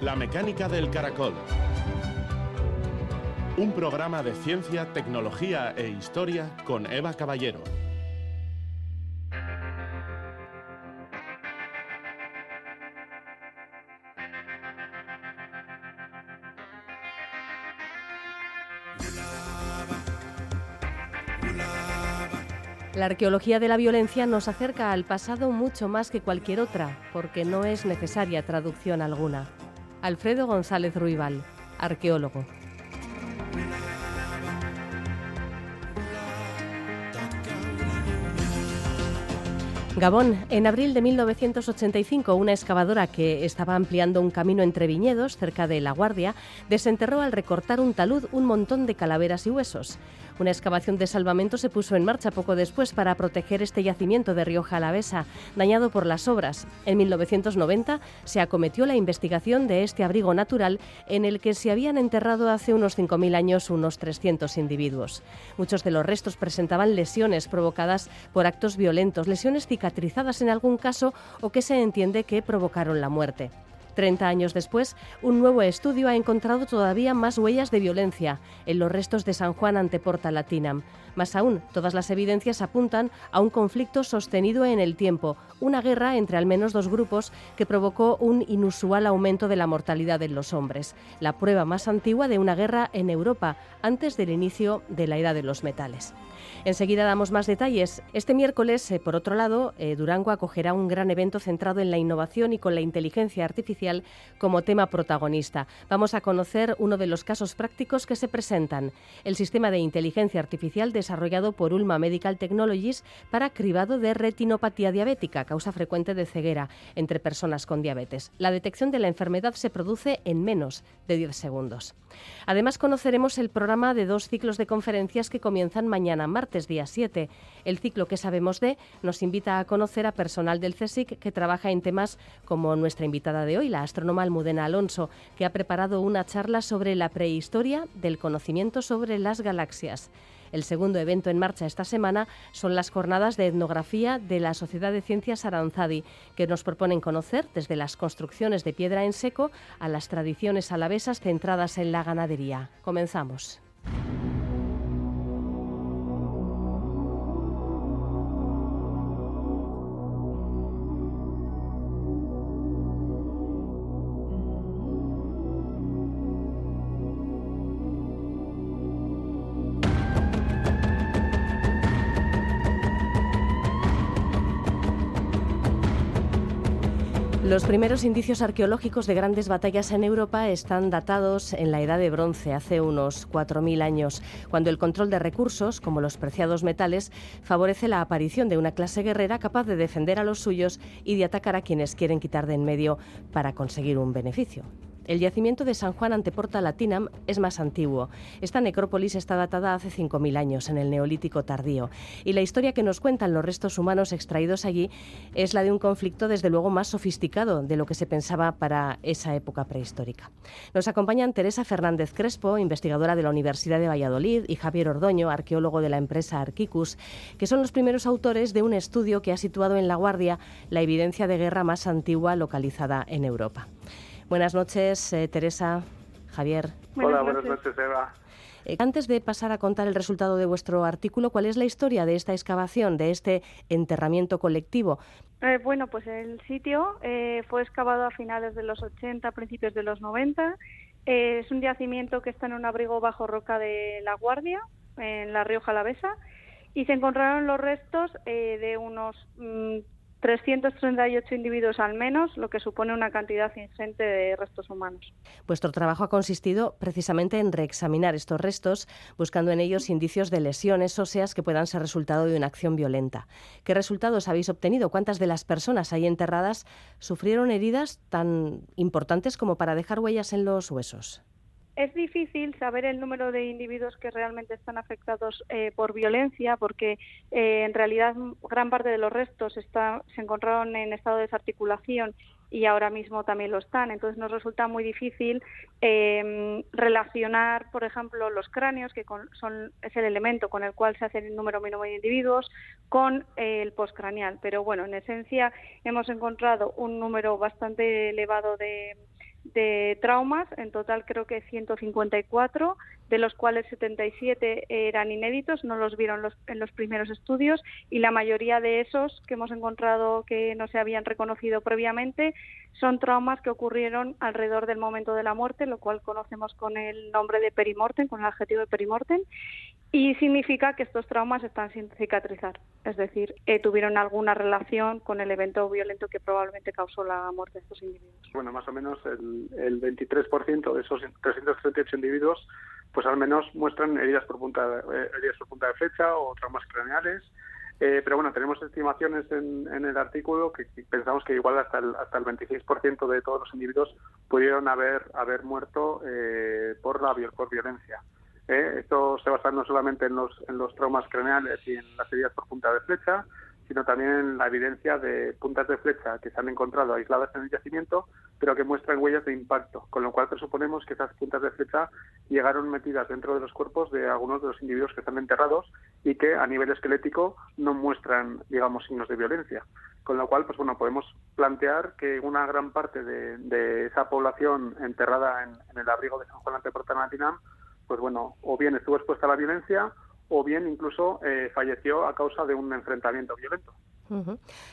La mecánica del caracol. Un programa de ciencia, tecnología e historia con Eva Caballero. La arqueología de la violencia nos acerca al pasado mucho más que cualquier otra, porque no es necesaria traducción alguna. Alfredo González Ruibal, arqueólogo. Gabón, en abril de 1985, una excavadora que estaba ampliando un camino entre viñedos cerca de La Guardia desenterró al recortar un talud un montón de calaveras y huesos. Una excavación de salvamento se puso en marcha poco después para proteger este yacimiento de Rioja Alavesa, dañado por las obras. En 1990 se acometió la investigación de este abrigo natural en el que se habían enterrado hace unos 5.000 años unos 300 individuos. Muchos de los restos presentaban lesiones provocadas por actos violentos, lesiones cicatrizadas en algún caso o que se entiende que provocaron la muerte. Treinta años después, un nuevo estudio ha encontrado todavía más huellas de violencia en los restos de San Juan ante Porta Latina. Más aún, todas las evidencias apuntan a un conflicto sostenido en el tiempo, una guerra entre al menos dos grupos que provocó un inusual aumento de la mortalidad en los hombres, la prueba más antigua de una guerra en Europa antes del inicio de la Edad de los Metales. Enseguida damos más detalles. Este miércoles, eh, por otro lado, eh, Durango acogerá un gran evento centrado en la innovación y con la inteligencia artificial como tema protagonista. Vamos a conocer uno de los casos prácticos que se presentan. El sistema de inteligencia artificial desarrollado por Ulma Medical Technologies para cribado de retinopatía diabética, causa frecuente de ceguera entre personas con diabetes. La detección de la enfermedad se produce en menos de 10 segundos. Además, conoceremos el programa de dos ciclos de conferencias que comienzan mañana martes día 7. El ciclo que sabemos de nos invita a conocer a personal del CSIC que trabaja en temas como nuestra invitada de hoy, la astrónoma Almudena Alonso, que ha preparado una charla sobre la prehistoria del conocimiento sobre las galaxias. El segundo evento en marcha esta semana son las jornadas de etnografía de la Sociedad de Ciencias Aranzadi, que nos proponen conocer desde las construcciones de piedra en seco a las tradiciones alavesas centradas en la ganadería. Comenzamos. Los primeros indicios arqueológicos de grandes batallas en Europa están datados en la Edad de Bronce, hace unos 4.000 años, cuando el control de recursos, como los preciados metales, favorece la aparición de una clase guerrera capaz de defender a los suyos y de atacar a quienes quieren quitar de en medio para conseguir un beneficio. El yacimiento de San Juan ante Porta Latinam es más antiguo. Esta necrópolis está datada hace 5.000 años, en el Neolítico tardío, y la historia que nos cuentan los restos humanos extraídos allí es la de un conflicto desde luego más sofisticado de lo que se pensaba para esa época prehistórica. Nos acompañan Teresa Fernández Crespo, investigadora de la Universidad de Valladolid, y Javier Ordoño, arqueólogo de la empresa Arquicus, que son los primeros autores de un estudio que ha situado en La Guardia la evidencia de guerra más antigua localizada en Europa. Buenas noches, eh, Teresa, Javier. Hola, buenas noches, Eva. Eh, antes de pasar a contar el resultado de vuestro artículo, ¿cuál es la historia de esta excavación, de este enterramiento colectivo? Eh, bueno, pues el sitio fue excavado a finales de los 80, principios de los 90. es un yacimiento que está en un abrigo bajo roca de La Guardia, en la Rioja Alavesa, y se encontraron los restos de unos mm, 338 individuos al menos, lo que supone una cantidad ingente de restos humanos. Vuestro trabajo ha consistido precisamente en reexaminar estos restos, buscando en ellos indicios de lesiones óseas que puedan ser resultado de una acción violenta. ¿Qué resultados habéis obtenido? ¿Cuántas de las personas ahí enterradas sufrieron heridas tan importantes como para dejar huellas en los huesos? Es difícil saber el número de individuos que realmente están afectados eh, por violencia, porque eh, en realidad gran parte de los restos se encontraron en estado de desarticulación y ahora mismo también lo están. Entonces nos resulta muy difícil em, relacionar, por ejemplo, los cráneos, que son, es el elemento con el cual se hace el número mínimo de individuos, con el postcraneal. Pero bueno, en esencia hemos encontrado un número bastante elevado de de traumas, en total creo que 154, de los cuales 77 eran inéditos, no los vieron en los primeros estudios y la mayoría de esos que hemos encontrado que no se habían reconocido previamente son traumas que ocurrieron alrededor del momento de la muerte, lo cual conocemos con el nombre de perimortem, con el adjetivo de perimortem, y significa que estos traumas están sin cicatrizar, es decir, eh, tuvieron alguna relación con el evento violento que probablemente causó la muerte de estos individuos. Bueno, más o menos el, el 23% de esos 338 individuos, pues al menos muestran heridas por punta, eh, heridas por punta de flecha o traumas craneales. Eh, pero bueno, tenemos estimaciones en, el artículo que, pensamos que igual hasta el, hasta el 26% de todos los individuos pudieron haber, haber muerto por, la, por violencia. ¿eh? Esto se basa no solamente en los, en los traumas craneales y en las heridas por punta de flecha, sino también la evidencia de puntas de flecha que se han encontrado aisladas en el yacimiento, pero que muestran huellas de impacto, con lo cual presuponemos que esas puntas de flecha llegaron metidas dentro de los cuerpos de algunos de los individuos que están enterrados y que a nivel esquelético no muestran, digamos, signos de violencia. Con lo cual, pues bueno, podemos plantear que una gran parte de, esa población enterrada en, el abrigo de San Juan ante Portanatinam pues bueno, o bien estuvo expuesta a la violencia o bien incluso eh, falleció a causa de un enfrentamiento violento.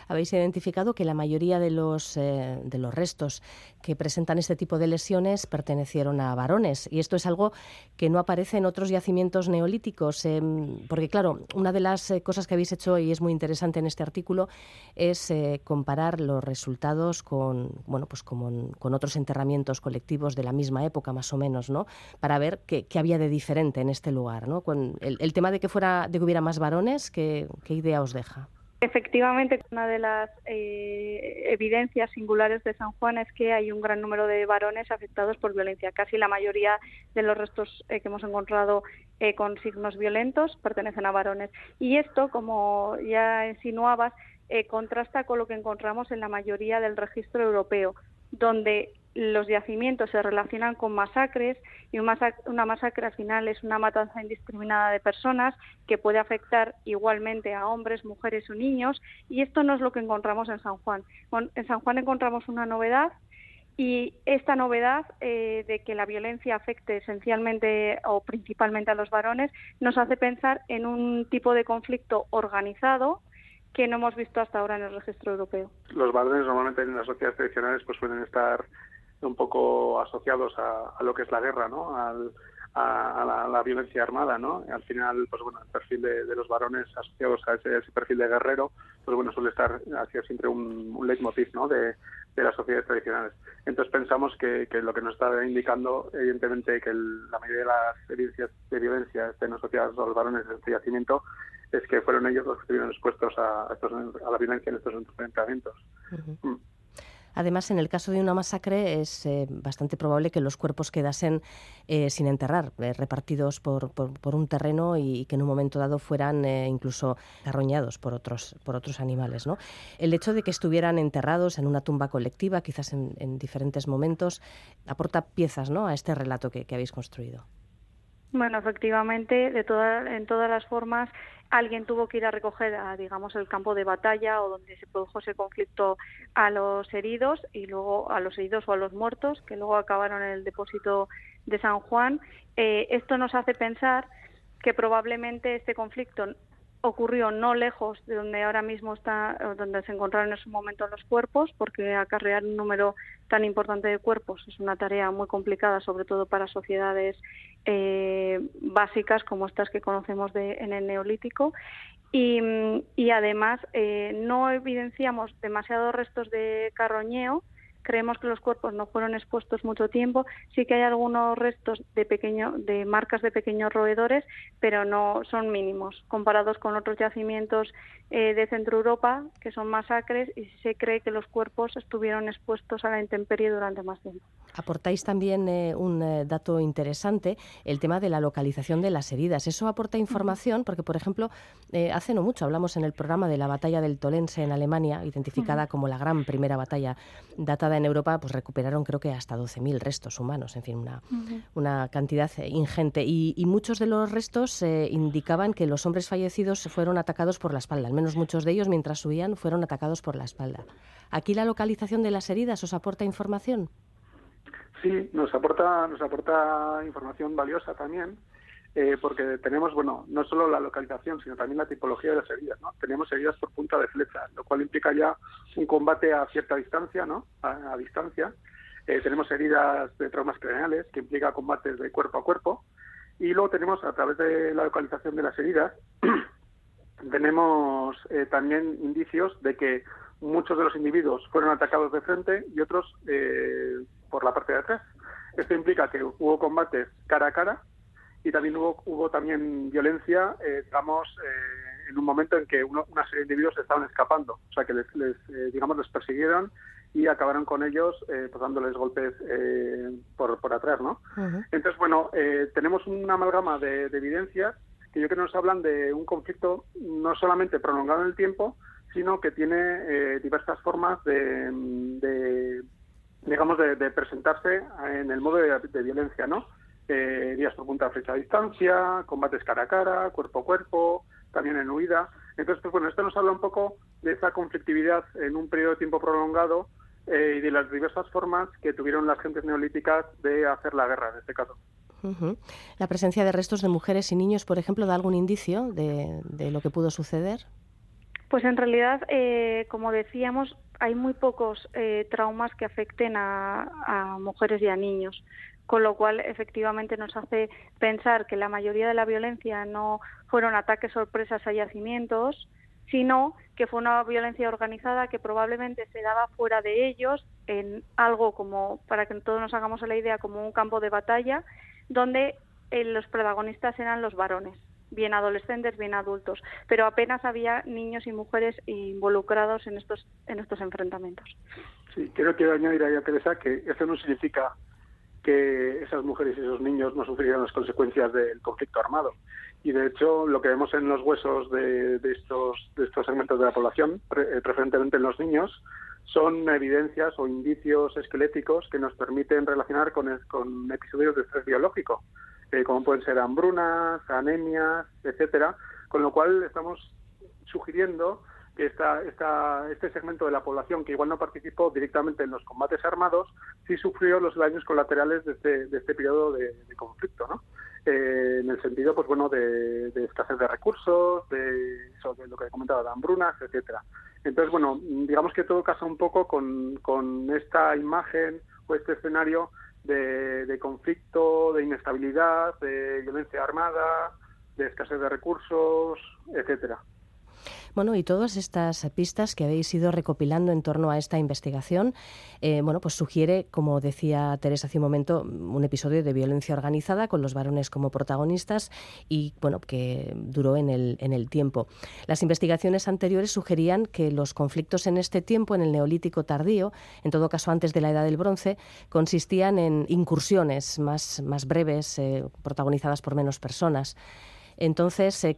Habéis identificado que la mayoría de los, eh, de los restos que presentan este tipo de lesiones pertenecieron a varones y esto es algo que no aparece en otros yacimientos neolíticos, em, porque claro, una de las eh, cosas que habéis hecho y es muy interesante en este artículo es eh, comparar los resultados con, bueno, pues con, otros enterramientos colectivos de la misma época más o menos, ¿no? Para ver qué, había de diferente en este lugar, ¿no? Con el, tema de que fuera de que hubiera más varones, ¿qué, qué idea os deja? Efectivamente, una de las eh, evidencias singulares de San Juan es que hay un gran número de varones afectados por violencia. Casi la mayoría de los restos eh, que hemos encontrado eh, con signos violentos pertenecen a varones. Y esto, como ya insinuabas, contrasta con lo que encontramos en la mayoría del registro europeo, donde los yacimientos se relacionan con masacres y una masacre al final es una matanza indiscriminada de personas que puede afectar igualmente a hombres, mujeres o niños y esto no es lo que encontramos en San Juan. En San Juan encontramos una novedad y esta novedad eh, de que la violencia afecte esencialmente o principalmente a los varones nos hace pensar en un tipo de conflicto organizado que no hemos visto hasta ahora en el registro europeo. Los varones normalmente en las sociedades tradicionales pues suelen estar un poco asociados a, lo que es la guerra, ¿no? Al, a, la, violencia armada, ¿no? Al final, pues bueno, el perfil de, los varones asociados a ese, perfil de guerrero, pues bueno, suele estar hacia siempre un, un leitmotiv, ¿no? De, las sociedades tradicionales. Entonces pensamos que, lo que nos está indicando, evidentemente, que la mayoría de las evidencias de violencia estén asociadas a los varones del yacimiento, es que fueron ellos los que estuvieron expuestos a, a, la violencia en estos enfrentamientos. Además, en el caso de una masacre es eh, bastante probable que los cuerpos quedasen eh, sin enterrar, eh, repartidos por, un terreno y, que en un momento dado fueran incluso arroñados por otros, por otros animales. El hecho de que estuvieran enterrados en una tumba colectiva, quizás en, diferentes momentos, aporta piezas a este relato que, que habéis construido. Bueno, efectivamente, de en todas las formas, alguien tuvo que ir a recoger, a, digamos, el campo de batalla o donde se produjo ese conflicto a los heridos y luego a los heridos o a los muertos, que luego acabaron en el depósito de San Juan. Eh, esto nos hace pensar que probablemente este conflicto ocurrió no lejos de donde ahora mismo está, donde se encontraron en ese momento los cuerpos, porque acarrear un número tan importante de cuerpos es una tarea muy complicada, sobre todo para sociedades eh, básicas como estas que conocemos de, en el Neolítico. Y, además eh, no evidenciamos demasiados restos de carroñeo, creemos que los cuerpos no fueron expuestos mucho tiempo. Sí que hay algunos restos de pequeño, de marcas de pequeños roedores, pero no son mínimos comparados con otros yacimientos eh, de Centro Europa que son masacres y se cree que los cuerpos estuvieron expuestos a la intemperie durante más tiempo. Aportáis también eh, un eh, dato interesante, el tema de la localización de las heridas. Eso aporta información porque, por ejemplo, hace no mucho hablamos en el programa de la batalla del Tolense en Alemania, identificada como la gran primera batalla datada en Europa pues recuperaron creo que hasta 12.000 restos humanos, en fin, una, una cantidad ingente. Y, muchos de los restos eh, indicaban que los hombres fallecidos fueron atacados por la espalda, al menos muchos de ellos mientras subían fueron atacados por la espalda. ¿Aquí la localización de las heridas os aporta información? Sí, nos aporta, nos aporta información valiosa también, eh, porque tenemos, bueno, no solo la localización, sino también la tipología de las heridas, ¿no? Tenemos heridas por punta de flecha, lo cual implica ya un combate a cierta distancia, ¿no? A, distancia. Eh, tenemos heridas de traumas craneales, que implica combates de cuerpo a cuerpo. Y luego tenemos, a través de la localización de las heridas, tenemos eh, también indicios de que muchos de los individuos fueron atacados de frente y otros eh, por la parte de atrás. Esto implica que hubo combates cara a cara y también hubo, hubo también violencia, eh, digamos, eh, en un momento en que una serie de individuos estaban escapando, o sea que les, digamos, les persiguieron y acabaron con ellos pues dándoles golpes por, por atrás, ¿no? Entonces, bueno, tenemos una amalgama de, de evidencias que yo creo que nos hablan de un conflicto no solamente prolongado en el tiempo, sino que tiene eh, diversas formas de, digamos, de, presentarse en el modo de, violencia, ¿no? Eh, días por punta flecha a distancia, combates cara a cara, cuerpo a cuerpo, también en huida. Entonces, pues bueno, esto nos habla un poco de esa conflictividad en un periodo de tiempo prolongado eh, y de las diversas formas que tuvieron las gentes neolíticas de hacer la guerra, en este caso. ¿La presencia de restos de mujeres y niños, por ejemplo, da algún indicio de lo que pudo suceder? Pues en realidad, eh, como decíamos, hay muy pocos eh, traumas que afecten a, mujeres y a niños, con lo cual efectivamente nos hace pensar que la mayoría de la violencia no fueron ataques sorpresas a yacimientos, sino que fue una violencia organizada que probablemente se daba fuera de ellos en algo como, para que todos nos hagamos la idea, como un campo de batalla, donde eh, los protagonistas eran los varones bien adolescentes, bien adultos, pero apenas había niños y mujeres involucrados en estos en estos enfrentamientos. Sí, quiero, quiero añadir a Teresa que eso no significa que esas mujeres y esos niños no sufrieran las consecuencias del conflicto armado. Y de hecho, lo que vemos en los huesos de, estos, de estos segmentos de la población, eh, preferentemente en los niños, son evidencias o indicios esqueléticos que nos permiten relacionar con, con episodios de estrés biológico eh, como pueden ser hambrunas, anemias, etcétera, con lo cual estamos sugiriendo que esta, esta, este segmento de la población que igual no participó directamente en los combates armados, sí sufrió los daños colaterales de este, de este periodo de, conflicto, ¿no? Eh, en el sentido, pues bueno, de, escasez de recursos, de, lo que he comentado, de hambrunas, etcétera. Entonces, bueno, digamos que todo casa un poco con, con esta imagen o este escenario de, conflicto, de inestabilidad, de violencia armada, de escasez de recursos, etcétera. Bueno, y todas estas pistas que habéis ido recopilando en torno a esta investigación, eh, bueno, pues sugiere, como decía Teresa hace un momento, un episodio de violencia organizada con los varones como protagonistas y, bueno, que duró en el, en el tiempo. Las investigaciones anteriores sugerían que los conflictos en este tiempo, en el neolítico tardío, en todo caso antes de la Edad del Bronce, consistían en incursiones más, más breves, eh, protagonizadas por menos personas. Entonces, eh,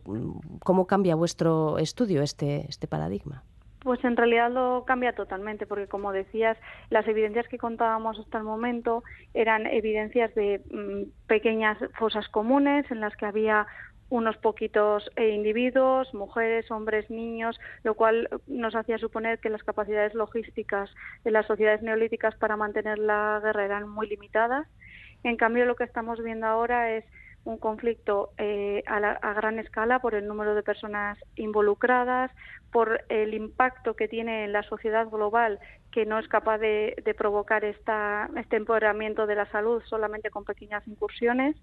¿cómo cambia vuestro estudio este, este paradigma? Pues en realidad lo cambia totalmente, porque como decías, las evidencias que contábamos hasta el momento eran evidencias de mm, pequeñas fosas comunes en las que había unos poquitos eh, individuos, mujeres, hombres, niños, lo cual nos hacía suponer que las capacidades logísticas de las sociedades neolíticas para mantener la guerra eran muy limitadas. En cambio, lo que estamos viendo ahora es un conflicto eh, a, gran escala por el número de personas involucradas, por el impacto que tiene en la sociedad global, que no es capaz de, provocar esta, este empoderamiento de la salud solamente con pequeñas incursiones.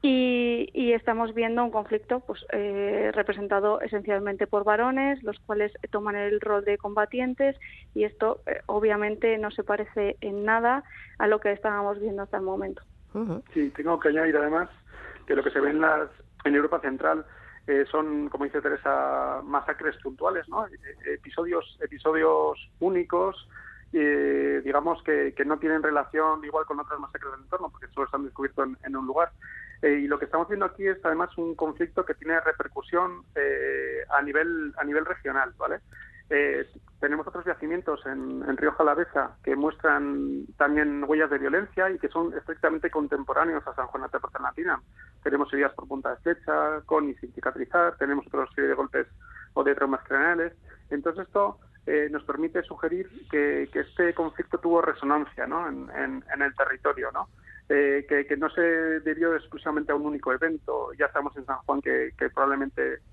Y, estamos viendo un conflicto pues, eh, representado esencialmente por varones, los cuales toman el rol de combatientes y esto eh, obviamente no se parece en nada a lo que estábamos viendo hasta el momento. Sí, tengo que añadir además que lo que se ve en, las, en Europa Central eh, son, como dice Teresa, masacres puntuales, ¿no? Eh, episodios, episodios únicos, eh, digamos que, que, no tienen relación igual con otras masacres del entorno, porque solo se han descubierto en, en un lugar. y lo que estamos viendo aquí es además un conflicto que tiene repercusión a nivel a nivel regional, ¿vale? Eh, tenemos otros yacimientos en, en Río Jalavesa que muestran también huellas de violencia y que son estrictamente contemporáneos a San Juan de Latina. Tenemos heridas por punta de flecha, con y sin cicatrizar, tenemos otra serie de golpes o de traumas craneales. Entonces esto eh, nos permite sugerir que, este conflicto tuvo resonancia ¿no? en, en, el territorio, ¿no? Eh, que, no se debió exclusivamente a un único evento. Ya estamos en San Juan que, que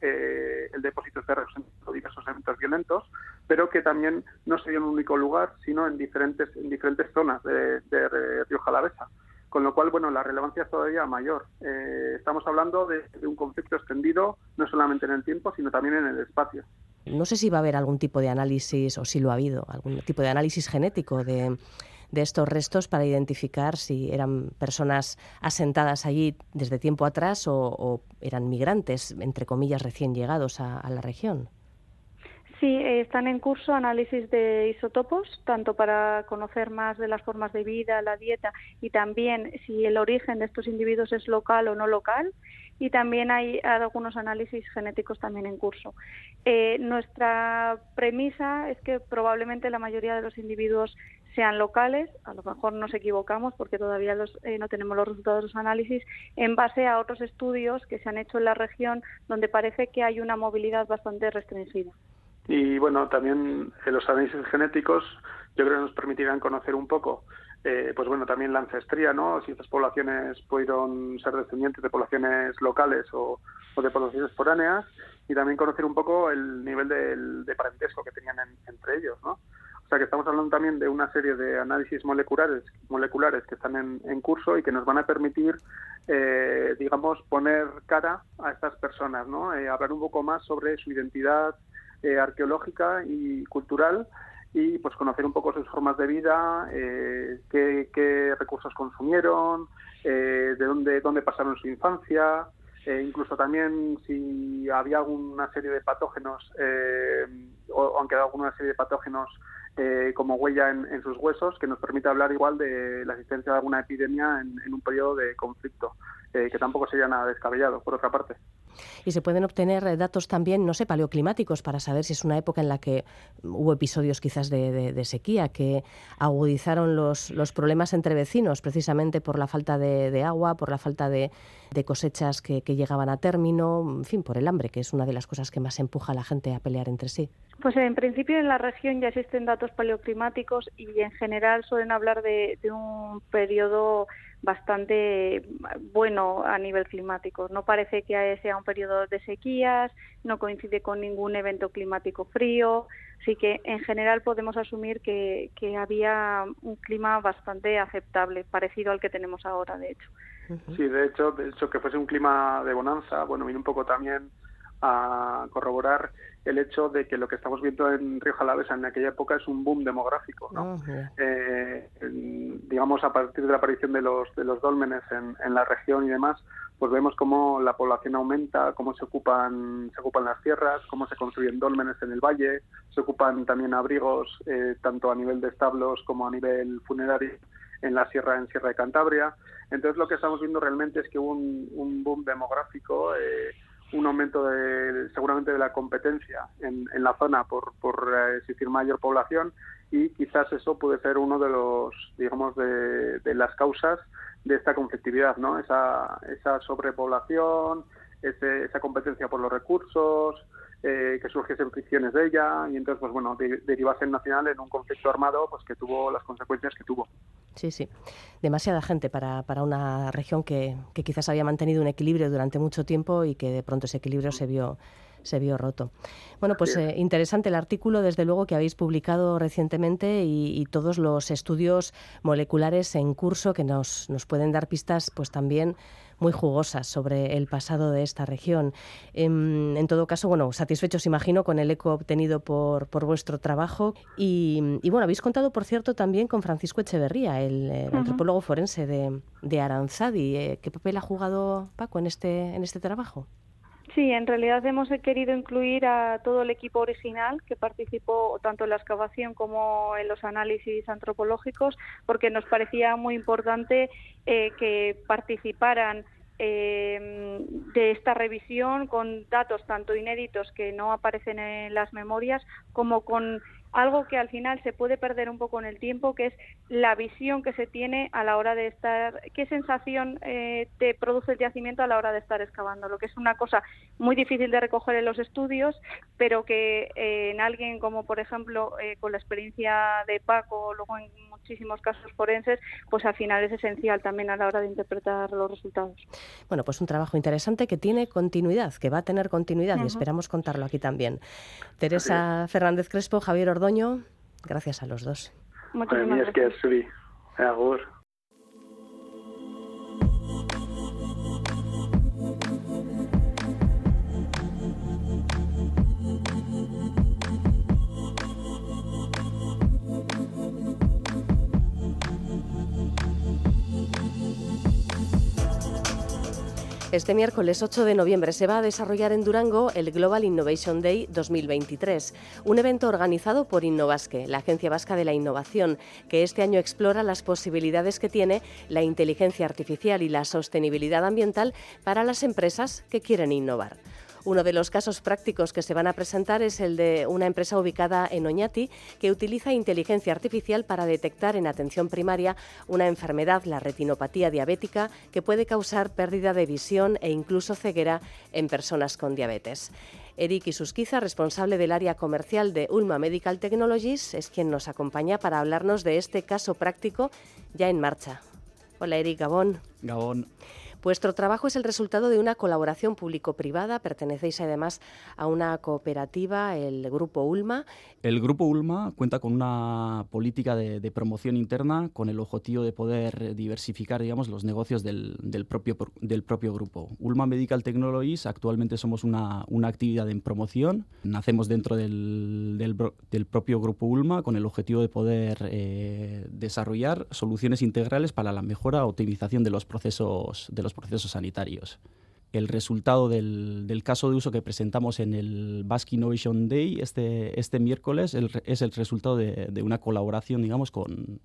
eh, el depósito esté representando diversos eventos violentos, pero que también no se dio en un único lugar, sino en diferentes, en diferentes zonas de, de Alavesa con lo cual, bueno, la relevancia es todavía mayor. Eh, estamos hablando de, un conflicto extendido no solamente en el tiempo, sino también en el espacio. No sé si va a haber algún tipo de análisis, o si lo ha habido, algún tipo de análisis genético de, estos restos para identificar si eran personas asentadas allí desde tiempo atrás o, eran migrantes, entre comillas, recién llegados a la región. Sí, eh, están en curso análisis de isótopos, tanto para conocer más de las formas de vida, la dieta y también si el origen de estos individuos es local o no local. Y también hay algunos análisis genéticos también en curso. Eh, nuestra premisa es que probablemente la mayoría de los individuos sean locales, a lo mejor nos equivocamos porque todavía eh, no tenemos los resultados de los análisis, en base a otros estudios que se han hecho en la región donde parece que hay una movilidad bastante restringida. Y bueno, también eh, los análisis genéticos yo creo que nos permitirán conocer un poco, eh, pues bueno, también la ancestría, ¿no? Si estas poblaciones pudieron ser descendientes de poblaciones locales o, de poblaciones foráneas y también conocer un poco el nivel de, parentesco que tenían entre ellos, ¿no? O sea que estamos hablando también de una serie de análisis moleculares, moleculares que están en, curso y que nos van a permitir, eh, digamos, poner cara a estas personas, ¿no? hablar un poco más sobre su identidad, eh, arqueológica y cultural y pues conocer un poco sus formas de vida, eh, qué, recursos consumieron, eh, de dónde, dónde pasaron su infancia, incluso también si había alguna serie de patógenos o, han quedado alguna serie de patógenos como huella en, sus huesos que nos permite hablar igual de la existencia de alguna epidemia en un periodo de conflicto, que tampoco sería nada descabellado, por otra parte. Y se pueden obtener eh, datos también, no sé, paleoclimáticos para saber si es una época en la que hubo episodios quizás de, sequía que agudizaron los, los, problemas entre vecinos precisamente por la falta de, agua, por la falta de, cosechas que, llegaban a término, en fin, por el hambre, que es una de las cosas que más empuja a la gente a pelear entre sí. Pues en principio en la región ya existen datos paleoclimáticos y en general suelen hablar de, de un periodo bastante bueno a nivel climático. No parece que sea un periodo de sequías, no coincide con ningún evento climático frío, así que en general podemos asumir que, había un clima bastante aceptable, parecido al que tenemos ahora, de hecho. Sí, de hecho, de hecho que fuese un clima de bonanza, bueno, viene un poco también a corroborar el hecho de que lo que estamos viendo en Río Jalavesa en aquella época es un boom demográfico, ¿no? Eh, digamos, a partir de la aparición de los, de los dólmenes en, en, la región y demás, pues vemos cómo la población aumenta, cómo se ocupan, se ocupan las tierras, cómo se construyen dólmenes en el valle, se ocupan también abrigos, eh, tanto a nivel de establos como a nivel funerario en la sierra, en Sierra de Cantabria. Entonces lo que estamos viendo realmente es que hubo un, un boom demográfico, eh, un aumento de, seguramente de la competencia en, en la zona por, por eh, existir mayor población y quizás eso puede ser uno de los digamos de, de las causas de esta conflictividad no esa esa sobrepoblación ese, esa competencia por los recursos eh, que surgiesen fricciones de ella y entonces pues bueno de, derivase nacional en un conflicto armado pues que tuvo las consecuencias que tuvo Sí, sí. Demasiada gente para, para una región que, que, quizás había mantenido un equilibrio durante mucho tiempo y que de pronto ese equilibrio se vio se vio roto. Bueno, pues eh, interesante el artículo, desde luego, que habéis publicado recientemente y, todos los estudios moleculares en curso que nos, nos pueden dar pistas, pues también muy jugosas sobre el pasado de esta región. Em, en, todo caso, bueno, satisfechos, imagino, con el eco obtenido por, por vuestro trabajo. Y, bueno, habéis contado, por cierto, también con Francisco Echeverría, el, antropólogo forense de, de Aranzadi. Eh, ¿Qué papel ha jugado Paco en este, en este trabajo? Sí, en realidad hemos querido incluir a todo el equipo original que participó tanto en la excavación como en los análisis antropológicos, porque nos parecía muy importante eh, que participaran eh, de esta revisión con datos tanto inéditos que no aparecen en las memorias como con algo que al final se puede perder un poco en el tiempo, que es la visión que se tiene a la hora de estar, qué sensación eh, te produce el yacimiento a la hora de estar excavando, lo que es una cosa muy difícil de recoger en los estudios, pero que eh, en alguien como por ejemplo eh, con la experiencia de Paco, luego en muchísimos casos forenses, pues al final es esencial también a la hora de interpretar los resultados. Bueno, pues un trabajo interesante que tiene continuidad, que va a tener continuidad y esperamos contarlo aquí también. Teresa Fernández Crespo, Javier Ordoño, gracias a los dos. Muchísimas gracias. Este miércoles 8 de noviembre se va a desarrollar en Durango el Global Innovation Day 2023, un evento organizado por Innovasque, la Agencia Vasca de la Innovación, que este año explora las posibilidades que tiene la inteligencia artificial y la sostenibilidad ambiental para las empresas que quieren innovar. Uno de los casos prácticos que se van a presentar es el de una empresa ubicada en Oñati que utiliza inteligencia artificial para detectar en atención primaria una enfermedad, la retinopatía diabética, que puede causar pérdida de visión e incluso ceguera en personas con diabetes. Eric Isusquiza, responsable del área comercial de Ulma Medical Technologies, es quien nos acompaña para hablarnos de este caso práctico ya en marcha. Hola Eric Gabón. Gabón. Vuestro trabajo es el resultado de una colaboración público-privada. Pertenecéis además a una cooperativa, el Grupo Ulma. El Grupo Ulma cuenta con una política de, promoción interna con el objetivo de poder diversificar digamos, los negocios del, propio, del propio grupo. Ulma Medical Technologies actualmente somos una, actividad en promoción. Nacemos dentro del, del, propio Grupo Ulma con el objetivo de poder eh, desarrollar soluciones integrales para la mejora o optimización de los procesos de los procesos sanitarios. El resultado del, caso de uso que presentamos en el Basque Innovation Day este, este miércoles es el resultado de, una colaboración, digamos, con,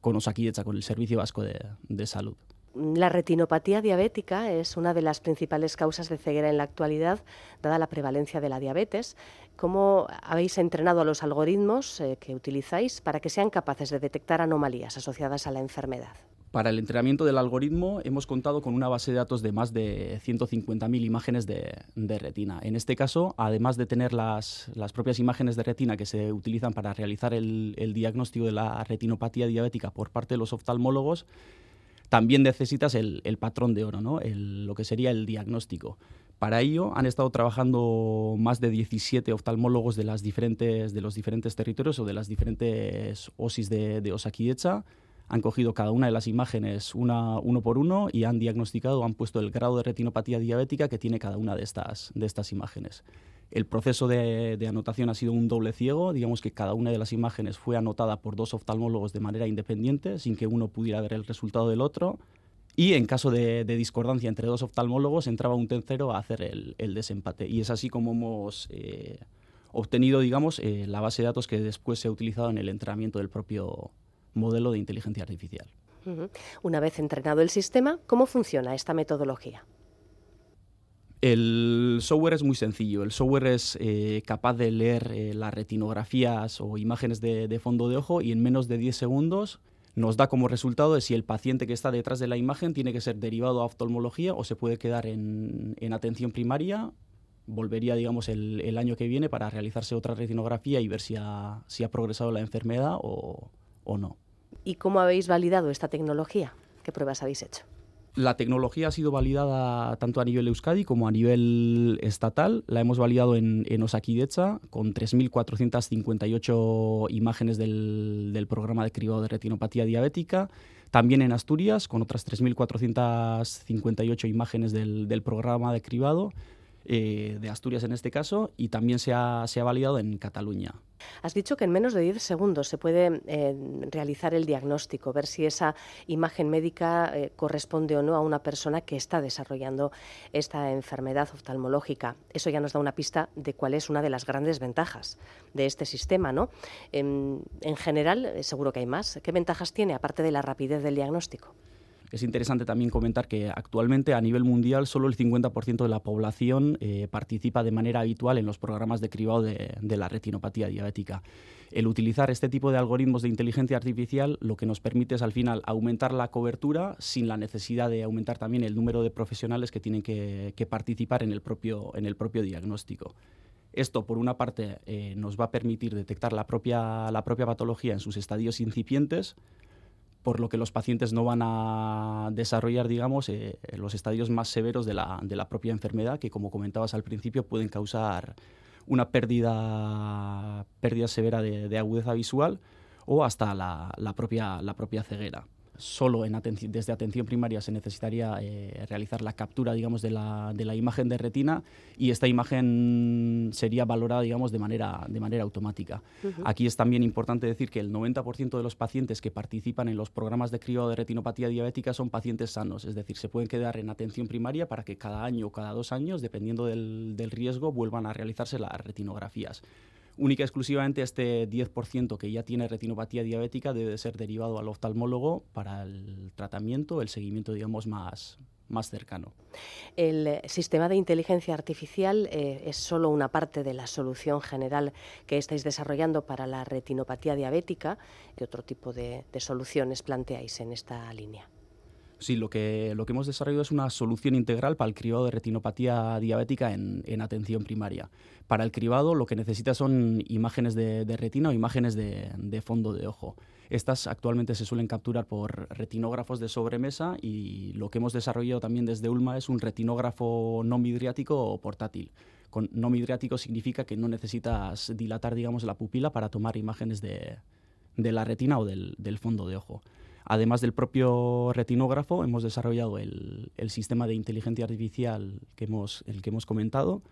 con con el Servicio Vasco de, Salud. La retinopatía diabética es una de las principales causas de ceguera en la actualidad, dada la prevalencia de la diabetes. ¿Cómo habéis entrenado a los algoritmos eh, que utilizáis para que sean capaces de detectar anomalías asociadas a la enfermedad? Para el entrenamiento del algoritmo hemos contado con una base de datos de más de 150.000 imágenes de, retina. En este caso, además de tener las, propias imágenes de retina que se utilizan para realizar el, diagnóstico de la retinopatía diabética por parte de los oftalmólogos, también necesitas el, patrón de oro, ¿no? lo que sería el diagnóstico. Para ello han estado trabajando más de 17 oftalmólogos de, las diferentes, de los diferentes territorios o de las diferentes OSIS de, de han cogido cada una de las imágenes una, uno por uno y han diagnosticado, han puesto el grado de retinopatía diabética que tiene cada una de estas, de estas imágenes. El proceso de, anotación ha sido un doble ciego, digamos que cada una de las imágenes fue anotada por dos oftalmólogos de manera independiente, sin que uno pudiera ver el resultado del otro. Y en caso de, discordancia entre dos oftalmólogos, entraba un tercero a hacer el, desempate. Y es así como hemos eh, obtenido, digamos, eh, la base de datos que después se ha utilizado en el entrenamiento del propio, modelo de inteligencia artificial. Una vez entrenado el sistema, ¿cómo funciona esta metodología? El software es muy sencillo. El software es eh, capaz de leer eh, las retinografías o imágenes de, fondo de ojo y en menos de 10 segundos nos da como resultado de si el paciente que está detrás de la imagen tiene que ser derivado a oftalmología o se puede quedar en, atención primaria. Volvería, digamos, el, año que viene para realizarse otra retinografía y ver si ha, si ha progresado la enfermedad o no. ¿Y cómo habéis validado esta tecnología? ¿Qué pruebas habéis hecho? La tecnología ha sido validada tanto a nivel Euskadi como a nivel estatal. La hemos validado en, en Osakidecha con 3.458 imágenes del, programa de cribado de retinopatía diabética. También en Asturias con otras 3.458 imágenes del, del programa de cribado eh, de Asturias en este caso, y también se ha, validado en Cataluña. Has dicho que en menos de 10 segundos se puede eh, realizar el diagnóstico, ver si esa imagen médica eh, corresponde o no a una persona que está desarrollando esta enfermedad oftalmológica. Eso ya nos da una pista de cuál es una de las grandes ventajas de este sistema, ¿no? en general, seguro que hay más. ¿Qué ventajas tiene, aparte de la rapidez del diagnóstico? Es interesante también comentar que actualmente a nivel mundial solo el 50% de la población eh, participa de manera habitual en los programas de cribado de, la retinopatía diabética. El utilizar este tipo de algoritmos de inteligencia artificial lo que nos permite es al final aumentar la cobertura sin la necesidad de aumentar también el número de profesionales que tienen que, participar en el propio, en el propio diagnóstico. Esto, por una parte, eh, nos va a permitir detectar la propia, la propia patología en sus estadios incipientes, por lo que los pacientes no van a desarrollar, digamos, eh, los estadios más severos de la, de la, propia enfermedad, que como comentabas al principio pueden causar una pérdida, pérdida severa de, agudeza visual o hasta la, propia, la propia ceguera solo en desde atención primaria se necesitaría eh, realizar la captura digamos, de, la, de la imagen de retina y esta imagen sería valorada digamos, de, manera, de manera automática. Aquí es también importante decir que el 90% de los pacientes que participan en los programas de crío de retinopatía diabética son pacientes sanos, es decir, se pueden quedar en atención primaria para que cada año o cada dos años, dependiendo del, del riesgo, vuelvan a realizarse las retinografías única y exclusivamente este 10% que ya tiene retinopatía diabética debe ser derivado al oftalmólogo para el tratamiento, el seguimiento, digamos, más, más cercano. El sistema de inteligencia artificial eh, es solo una parte de la solución general que estáis desarrollando para la retinopatía diabética. ¿Qué otro tipo de soluciones planteáis en esta línea? Sí, lo que, lo que hemos desarrollado es una solución integral para el cribado de retinopatía diabética en, atención primaria. Para el cribado lo que necesita son imágenes de, retina o imágenes de, fondo de ojo. Estas actualmente se suelen capturar por retinógrafos de sobremesa y lo que hemos desarrollado también desde ULMA es un retinógrafo no midriático o portátil. Con no midriático significa que no necesitas dilatar digamos, la pupila para tomar imágenes de, la retina o del fondo de ojo. Además del propio retinógrafo, hemos desarrollado el, sistema de inteligencia artificial que hemos, el que hemos comentado.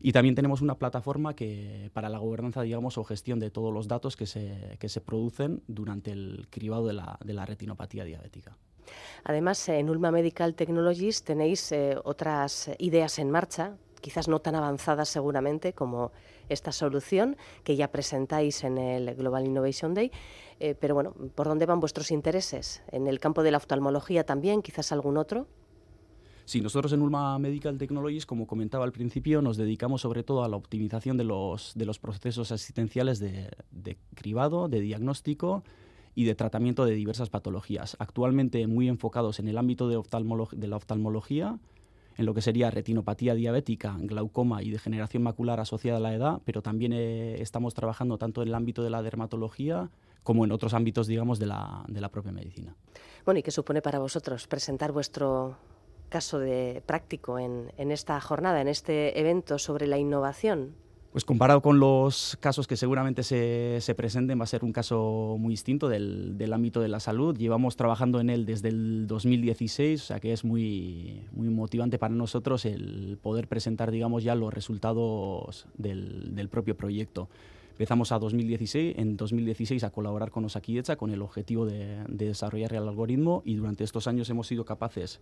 Y también tenemos una plataforma que, para la gobernanza, digamos, o gestión de todos los datos que se, que se producen durante el cribado de la, de la retinopatía diabética. Además, en Ulma Medical Technologies tenéis eh, otras ideas en marcha, quizás no tan avanzadas seguramente como esta solución que ya presentáis en el Global Innovation Day. Eh, pero bueno, ¿por dónde van vuestros intereses? ¿En el campo de la oftalmología también? ¿Quizás algún otro? Sí, nosotros en Ulma Medical Technologies, como comentaba al principio, nos dedicamos sobre todo a la optimización de los, de los procesos asistenciales de, de cribado, de diagnóstico y de tratamiento de diversas patologías, actualmente muy enfocados en el ámbito de, de la oftalmología, en lo que sería retinopatía diabética, glaucoma y degeneración macular asociada a la edad, pero también eh, estamos trabajando tanto en el ámbito de la dermatología como en otros ámbitos, digamos, de la, de la propia medicina. Bueno, ¿y qué supone para vosotros presentar vuestro caso de práctico en, en esta jornada, en este evento sobre la innovación? Pues comparado con los casos que seguramente se, se presenten, va a ser un caso muy distinto del, del, ámbito de la salud. Llevamos trabajando en él desde el 2016, o sea que es muy, muy motivante para nosotros el poder presentar, digamos, ya los resultados del, del propio proyecto. Empezamos a 2016, en 2016 a colaborar con Osakidecha con el objetivo de, de desarrollar el algoritmo y durante estos años hemos sido capaces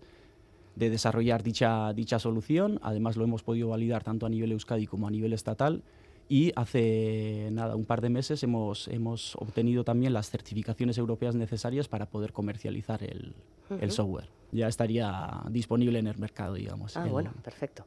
de desarrollar dicha, dicha solución. Además, lo hemos podido validar tanto a nivel Euskadi como a nivel estatal. Y hace nada, un par de meses hemos, hemos obtenido también las certificaciones europeas necesarias para poder comercializar el, el software. Ya estaría disponible en el mercado, digamos. Ah, bueno, perfecto.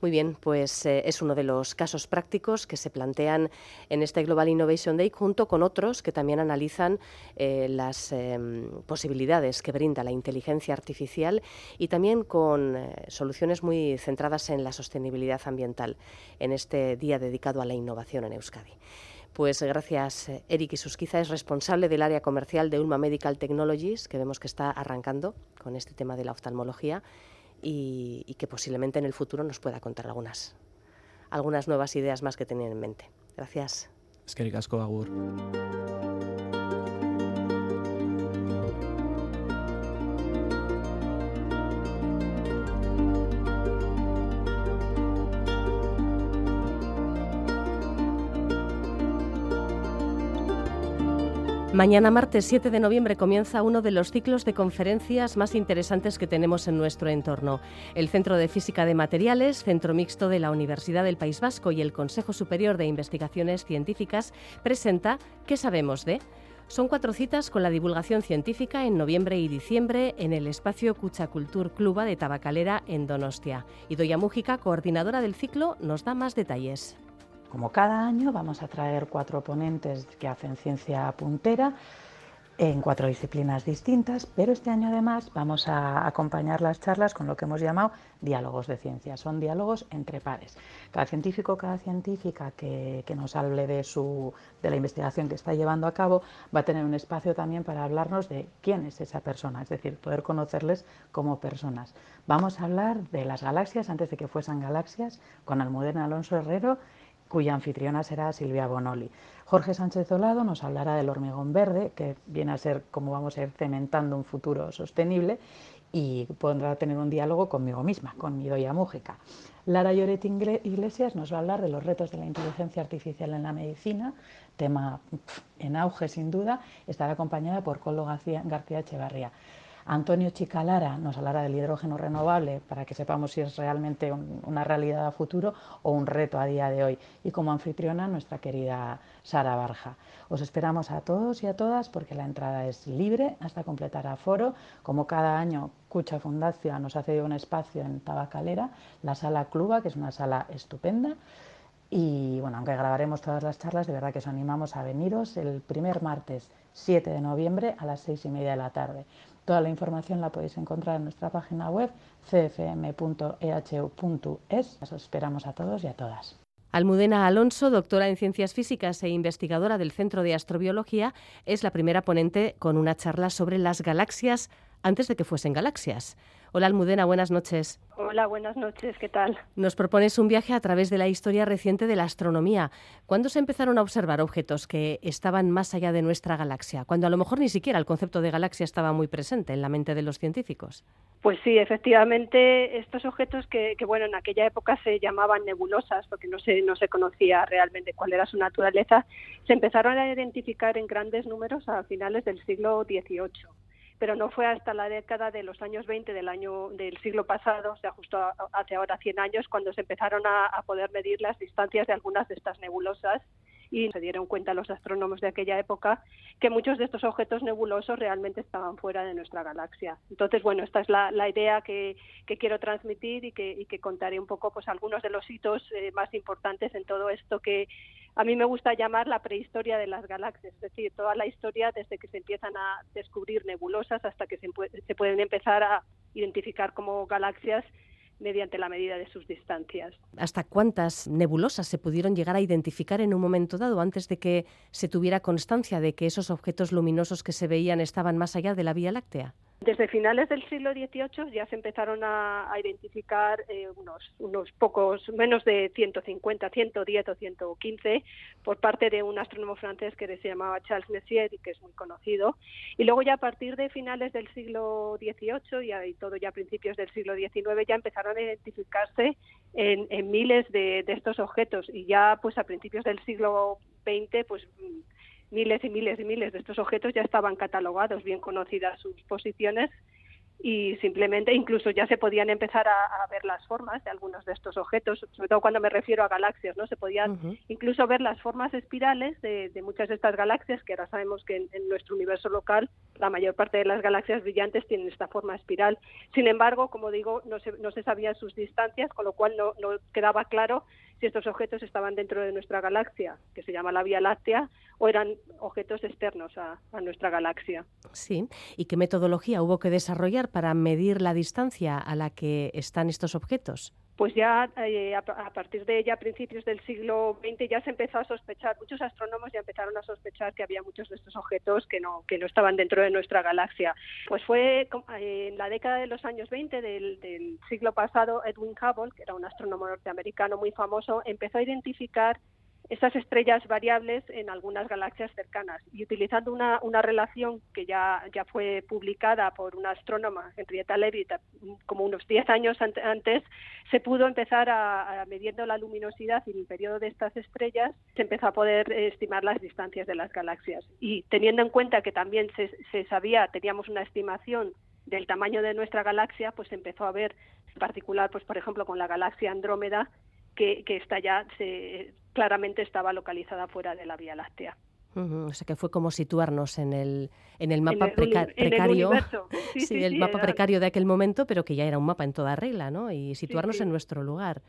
Muy bien, pues eh, es uno de los casos prácticos que se plantean en este Global Innovation Day junto con otros que también analizan eh, las em, posibilidades que brinda la inteligencia artificial y también con eh, soluciones muy centradas en la sostenibilidad ambiental en este día dedicado a la innovación en Euskadi. Pues gracias, Eric Isusquiza es responsable del área comercial de Ulma Medical Technologies, que vemos que está arrancando con este tema de la oftalmología y, que posiblemente en el futuro nos pueda contar algunas, algunas nuevas ideas más que tenían en mente. Gracias. Es que Agur. Mañana martes 7 de noviembre comienza uno de los ciclos de conferencias más interesantes que tenemos en nuestro entorno. El Centro de Física de Materiales, Centro Mixto de la Universidad del País Vasco y el Consejo Superior de Investigaciones Científicas presenta ¿Qué sabemos de? Son cuatro citas con la divulgación científica en noviembre y diciembre en el espacio Cuchacultur Cluba de Tabacalera en Donostia. Y Doya Mújica, coordinadora del ciclo, nos da más detalles. Como cada año vamos a traer cuatro ponentes que hacen ciencia puntera en cuatro disciplinas distintas, pero este año además vamos a acompañar las charlas con lo que hemos llamado diálogos de ciencia. Son diálogos entre pares. Cada científico, cada científica que, nos hable de, su, de la investigación que está llevando a cabo va a tener un espacio también para hablarnos de quién es esa persona, es decir, poder conocerles como personas. Vamos a hablar de las galaxias antes de que fuesen galaxias con Almudena Alonso Herrero cuya anfitriona será Silvia Bonoli. Jorge Sánchez Olado nos hablará del hormigón verde, que viene a ser como vamos a ir cementando un futuro sostenible, y podrá tener un diálogo conmigo misma, con mi doya Mújica. Lara Lloret Iglesias nos va a hablar de los retos de la inteligencia artificial en la medicina, tema en auge sin duda, estará acompañada por Colo García Echevarría. Antonio Chicalara nos hablará del hidrógeno renovable para que sepamos si es realmente una realidad a futuro o un reto a día de hoy. Y como anfitriona, nuestra querida Sara Barja. Os esperamos a todos y a todas porque la entrada es libre hasta completar aforo. Como cada año, Cucha Fundación nos ha cedido un espacio en Tabacalera, la sala Cluba, que es una sala estupenda. Y bueno, aunque grabaremos todas las charlas, de verdad que os animamos a veniros el primer martes 7 de noviembre a las seis y media de la tarde. Toda la información la podéis encontrar en nuestra página web cfm.ehu.es. Os esperamos a todos y a todas. Almudena Alonso, doctora en Ciencias Físicas e investigadora del Centro de Astrobiología, es la primera ponente con una charla sobre las galaxias antes de que fuesen galaxias. Hola Almudena, buenas noches. Hola, buenas noches, ¿qué tal? Nos propones un viaje a través de la historia reciente de la astronomía. ¿Cuándo se empezaron a observar objetos que estaban más allá de nuestra galaxia? Cuando a lo mejor ni siquiera el concepto de galaxia estaba muy presente en la mente de los científicos. Pues sí, efectivamente, estos objetos que, bueno, en aquella época se llamaban nebulosas, porque no se, no se conocía realmente cuál era su naturaleza, se empezaron a identificar en grandes números a finales del siglo XVIII pero no fue hasta la década de los años 20 del año del siglo pasado, o sea, justo hace ahora 100 años, cuando se empezaron a, poder medir las distancias de algunas de estas nebulosas y se dieron cuenta los astrónomos de aquella época que muchos de estos objetos nebulosos realmente estaban fuera de nuestra galaxia. Entonces, bueno, esta es la, idea que, quiero transmitir y que, contaré un poco pues algunos de los hitos eh, más importantes en todo esto que a mí me gusta llamar la prehistoria de las galaxias, es decir, toda la historia desde que se empiezan a descubrir nebulosas hasta que se pueden empezar a identificar como galaxias mediante la medida de sus distancias. ¿Hasta cuántas nebulosas se pudieron llegar a identificar en un momento dado antes de que se tuviera constancia de que esos objetos luminosos que se veían estaban más allá de la Vía Láctea? Desde finales del siglo XVIII ya se empezaron a, identificar eh, unos, unos pocos, menos de 150, 110 o 115 por parte de un astrónomo francés que se llamaba Charles Messier y que es muy conocido. Y luego ya a partir de finales del siglo XVIII y, todo ya a principios del siglo XIX ya empezaron a identificarse en, miles de, de, estos objetos y ya pues a principios del siglo XX pues miles y miles y miles de estos objetos ya estaban catalogados, bien conocidas sus posiciones y simplemente incluso ya se podían empezar a, ver las formas de algunos de estos objetos, sobre todo cuando me refiero a galaxias, ¿no? Se podían incluso ver las formas espirales de, muchas de estas galaxias, que ahora sabemos que en, nuestro universo local la mayor parte de las galaxias brillantes tienen esta forma espiral. Sin embargo, como digo, no se, no se sabían sus distancias, con lo cual no, no quedaba claro si estos objetos estaban dentro de nuestra galaxia, que se llama la Vía Láctea, o eran objetos externos a, nuestra galaxia. Sí, ¿y qué metodología hubo que desarrollar para medir la distancia a la que están estos objetos? Pues ya eh, a, partir de ya principios del siglo XX ya se empezó a sospechar, muchos astrónomos ya empezaron a sospechar que había muchos de estos objetos que no, que no estaban dentro de nuestra galaxia. Pues fue eh, en la década de los años 20 del, del siglo pasado, Edwin Hubble, que era un astrónomo norteamericano muy famoso, empezó a identificar esas estrellas variables en algunas galaxias cercanas. Y utilizando una, una relación que ya, ya fue publicada por una astrónoma, Henrietta Leavitt, como unos 10 años antes, se pudo empezar a, midiendo la luminosidad y el periodo de estas estrellas, se empezó a poder estimar las distancias de las galaxias. Y teniendo en cuenta que también se, se sabía, teníamos una estimación del tamaño de nuestra galaxia, pues empezó a ver, en particular, pues por ejemplo, con la galaxia Andrómeda, que, que esta ya se, claramente estaba localizada fuera de la Vía Láctea. O sea que fue como situarnos en el, en el mapa precario. sí, el mapa precario de aquel momento, pero que ya era un mapa en toda regla, ¿no? Y situarnos en nuestro lugar.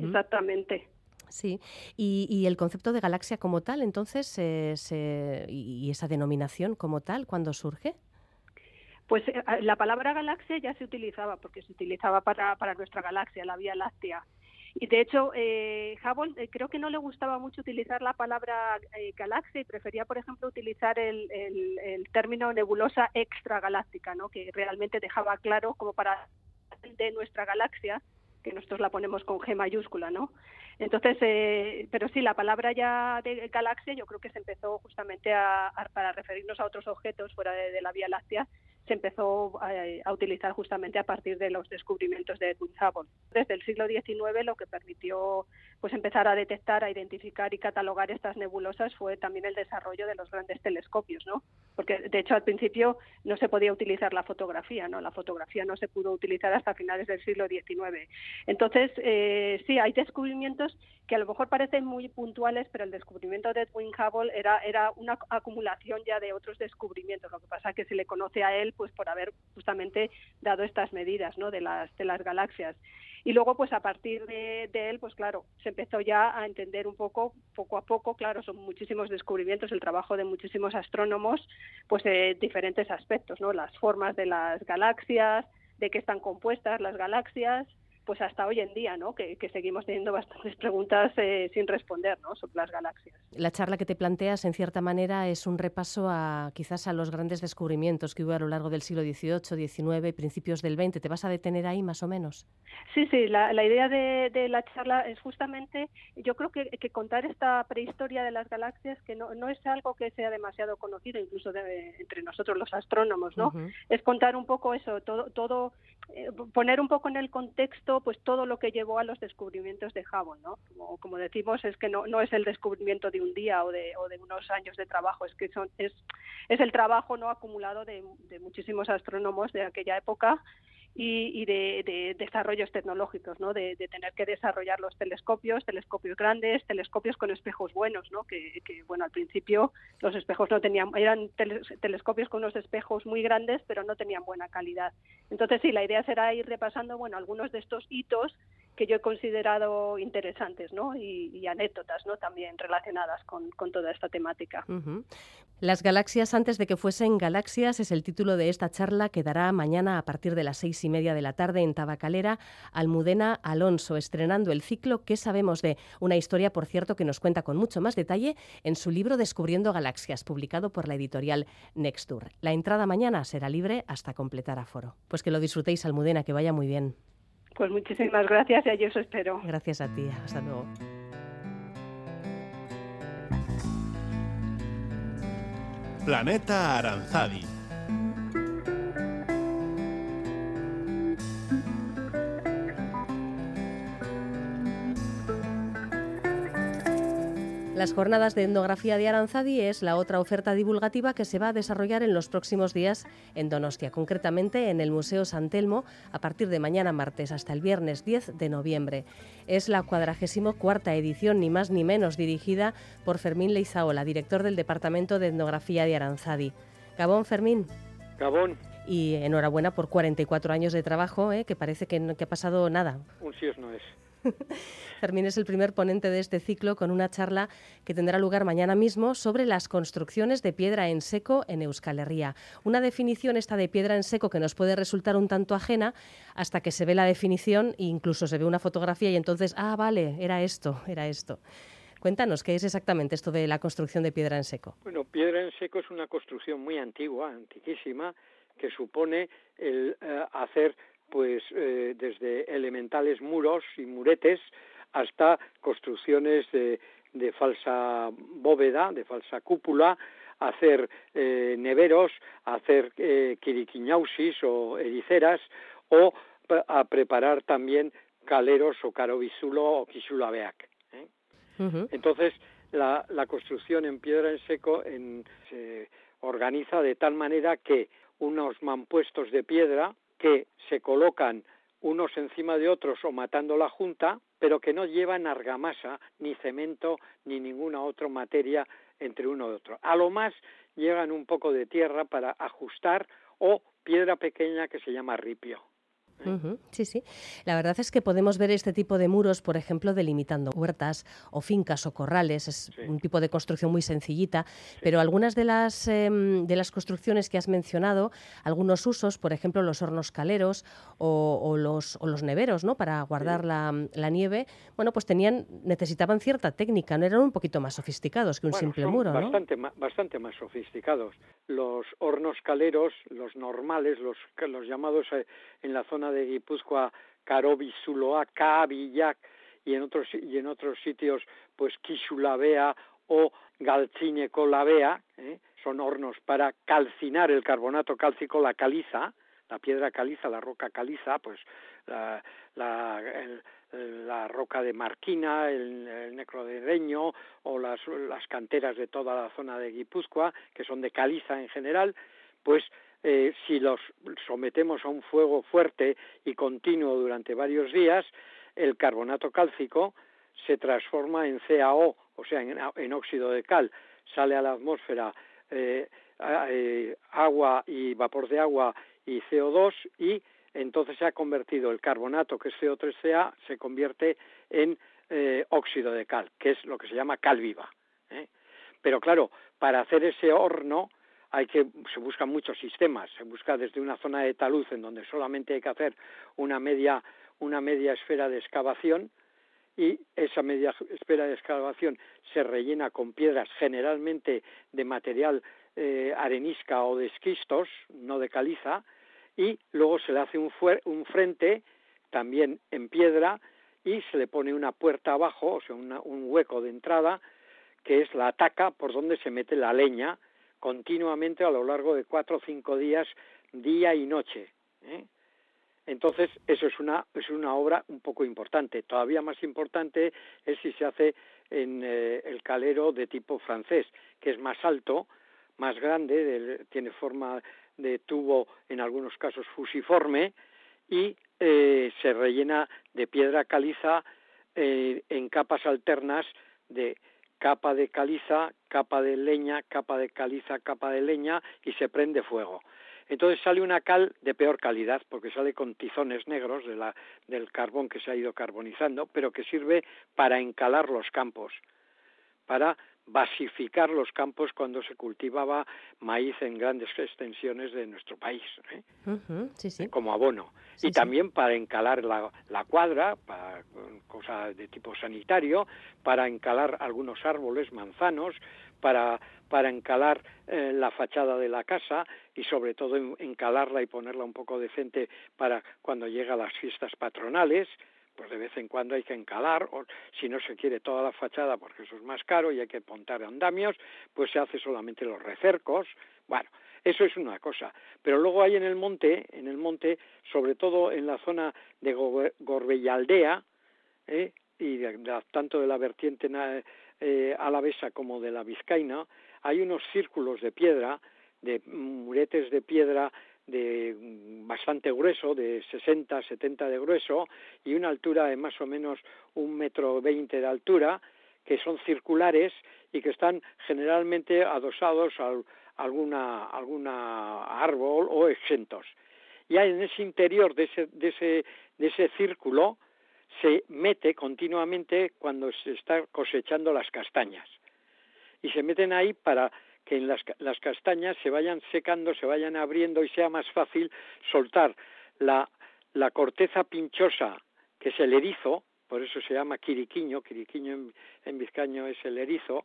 Exactamente. Sí, y, el concepto de galaxia como tal, entonces, y esa denominación como tal, ¿cuándo surge? Pues eh, la palabra galaxia ya se utilizaba, porque se utilizaba para, para nuestra galaxia, la Vía Láctea. Y de hecho, eh, Hubble eh, creo que no le gustaba mucho utilizar la palabra eh, galaxia y prefería, por ejemplo, utilizar el, el, término nebulosa extragaláctica, ¿no? que realmente dejaba claro como para de nuestra galaxia, que nosotros la ponemos con G mayúscula, ¿no? Entonces, eh, pero sí, la palabra ya de galaxia yo creo que se empezó justamente a, para referirnos a otros objetos fuera de la Vía Láctea se empezó a, utilizar justamente a partir de los descubrimientos de Edwin Hubble. Desde el siglo XIX lo que permitió pues empezar a detectar, a identificar y catalogar estas nebulosas fue también el desarrollo de los grandes telescopios, ¿no? Porque de hecho al principio no se podía utilizar la fotografía, ¿no? La fotografía no se pudo utilizar hasta finales del siglo XIX. Entonces eh, sí hay descubrimientos que a lo mejor parecen muy puntuales, pero el descubrimiento de Edwin Hubble era era una acumulación ya de otros descubrimientos. Lo que pasa es que se le conoce a él pues por haber justamente dado estas medidas, ¿no? De las de las galaxias. Y luego, pues a partir de, él, pues claro, se empezó ya a entender un poco, poco a poco, claro, son muchísimos descubrimientos, el trabajo de muchísimos astrónomos, pues de diferentes aspectos, ¿no? Las formas de las galaxias, de qué están compuestas las galaxias, pues hasta hoy en día, ¿no? Que, seguimos teniendo bastantes preguntas eh, sin responder, ¿no? Sobre las galaxias. La charla que te planteas, en cierta manera, es un repaso a quizás a los grandes descubrimientos que hubo a lo largo del siglo XVIII, XIX y principios del XX. ¿Te vas a detener ahí más o menos? Sí, sí. La, idea de, la charla es justamente, yo creo que, contar esta prehistoria de las galaxias, que no, no, es algo que sea demasiado conocido, incluso entre nosotros los astrónomos, ¿no? Es contar un poco eso, todo, todo eh, poner un poco en el contexto pues todo lo que llevó a los descubrimientos de Hubble, ¿no? Como, decimos, es que no, no es el descubrimiento de un día o de, o de unos años de trabajo, es que son, es, es el trabajo no acumulado de, de muchísimos astrónomos de aquella época y, de, desarrollos tecnológicos, ¿no? De, tener que desarrollar los telescopios, telescopios grandes, telescopios con espejos buenos, ¿no? Que, bueno, al principio los espejos no tenían, eran telescopios con unos espejos muy grandes, pero no tenían buena calidad. Entonces sí, la idea será ir repasando, bueno, algunos de estos hitos que yo he considerado interesantes ¿no? y, anécdotas ¿no? también relacionadas con, toda esta temática. Las galaxias antes de que fuesen galaxias es el título de esta charla que dará mañana a partir de las seis y media de la tarde en Tabacalera Almudena Alonso, estrenando el ciclo ¿Qué sabemos de? Una historia, por cierto, que nos cuenta con mucho más detalle en su libro Descubriendo Galaxias, publicado por la editorial Nextur. La entrada mañana será libre hasta completar aforo. Pues que lo disfrutéis, Almudena, que vaya muy bien. Pues muchísimas gracias y allí os espero. Gracias a ti. Hasta luego. Planeta Aranzadi Las jornadas de etnografía de Aranzadi es la otra oferta divulgativa que se va a desarrollar en los próximos días en Donostia, concretamente en el Museo San Telmo, a partir de mañana martes hasta el viernes 10 de noviembre. Es la cuadragésimo cuarta edición, ni más ni menos, dirigida por Fermín Leizaola, director del Departamento de Etnografía de Aranzadi. Gabón, Fermín. Gabón. Y enhorabuena por 44 años de trabajo, ¿eh? que parece que, no, que ha pasado nada. Un sí no es. Fermín es el primer ponente de este ciclo con una charla que tendrá lugar mañana mismo sobre las construcciones de piedra en seco en Euskal Herria. Una definición esta de piedra en seco que nos puede resultar un tanto ajena hasta que se ve la definición e incluso se ve una fotografía y entonces, ah, vale, era esto, era esto. Cuéntanos, ¿qué es exactamente esto de la construcción de piedra en seco? Bueno, piedra en seco es una construcción muy antigua, antiquísima, que supone el eh, hacer pues eh, desde elementales muros y muretes hasta construcciones de, de falsa bóveda, de falsa cúpula, hacer eh, neveros, hacer eh, o ericeras o a preparar también caleros o carobisulo o kisulabeak. ¿eh? Entonces, la, la, construcción en piedra en seco en, se organiza de tal manera que unos mampuestos de piedra que se colocan unos encima de otros o matando la junta, pero que no llevan argamasa, ni cemento, ni ninguna otra materia entre uno y otro. A lo más llegan un poco de tierra para ajustar o piedra pequeña que se llama ripio. Sí, sí. La verdad es que podemos ver este tipo de muros, por ejemplo, delimitando huertas o fincas o corrales. Es un tipo de construcción muy sencillita, pero algunas de las, em, de las construcciones que has mencionado, algunos usos, por ejemplo, los hornos caleros o, los, o los neveros, ¿no? Para guardar la, nieve, bueno, pues tenían, necesitaban cierta técnica, no eran un poquito más sofisticados que un simple muro, ¿no? Bastante, bastante más sofisticados. Los hornos caleros, los normales, los, los llamados eh, en la zona de Guipúzcoa, Carobi, Zuloa, y en otros y en otros sitios pues Kisulavea o Galchineco Lavea, ¿eh? son hornos para calcinar el carbonato cálcico, la caliza, la piedra caliza, la roca caliza, pues la, la, la roca de Marquina, el, necro de Reño o las, las canteras de toda la zona de Guipúzcoa, que son de caliza en general, pues eh, si los sometemos a un fuego fuerte y continuo durante varios días, el carbonato cálcico se transforma en CaO, o sea, en, óxido de cal, sale a la atmósfera eh, eh, agua y vapor de agua y CO2 y entonces se ha convertido el carbonato, que es CO3Ca, se convierte en óxido de cal, que es lo que se llama cal viva. Pero claro, para hacer ese horno hay que se buscan muchos sistemas se busca desde una zona de talud en donde solamente hay que hacer una media una media esfera de excavación y esa media esfera de excavación se rellena con piedras generalmente de material eh, arenisca o de esquistos, no de caliza, y luego se le hace un, un frente también en piedra y se le pone una puerta abajo, o sea, un hueco de entrada, que es la taca por donde se mete la leña continuamente a lo largo de cuatro o cinco días, día y noche. ¿eh? Entonces, eso es una, es una obra un poco importante. Todavía más importante es si se hace en eh, el calero de tipo francés, que es más alto, más grande, tiene forma de tubo, en algunos casos fusiforme, y eh, se rellena de piedra caliza en capas alternas de capa de caliza, capa de leña, capa de caliza, capa de leña y se prende fuego. Entonces sale una cal de peor calidad porque sale con tizones negros de la, del carbón que se ha ido carbonizando, pero que sirve para encalar los campos, para basificar los campos cuando se cultivaba maíz en grandes extensiones de nuestro país, ¿eh? como abono. y también para encalar la, la cuadra, para cosa de tipo sanitario, para encalar algunos árboles, manzanos, para, para encalar eh, la fachada de la casa y sobre todo encalarla y ponerla un poco decente para cuando llega las fiestas patronales, pues de vez en cuando hay que encalar, o si no se quiere toda la fachada porque eso es más caro y hay que pontar andamios, pues se hace solamente los recercos. Bueno, eso es una cosa. Pero luego hay en el monte, en el monte, sobre todo en la zona de Gorbellaldea, ¿eh? y tanto de la vertiente eh, alavesa como de la vizcaína, hay unos círculos de piedra, de muretes de piedra de bastante grueso, de 60, 70 de grueso y una altura de más o menos un metro veinte de altura, que son circulares y que están generalmente adosados a alguna, alguna árbol o exentos. Y en ese interior de ese, de ese, de ese círculo se mete continuamente cuando se está cosechando las castañas. Y se meten ahí para que en las, las castañas se vayan secando, se vayan abriendo y sea más fácil soltar la, la corteza pinchosa, que es el erizo, por eso se llama quiriquiño, quiriquiño en, en vizcaño es el erizo,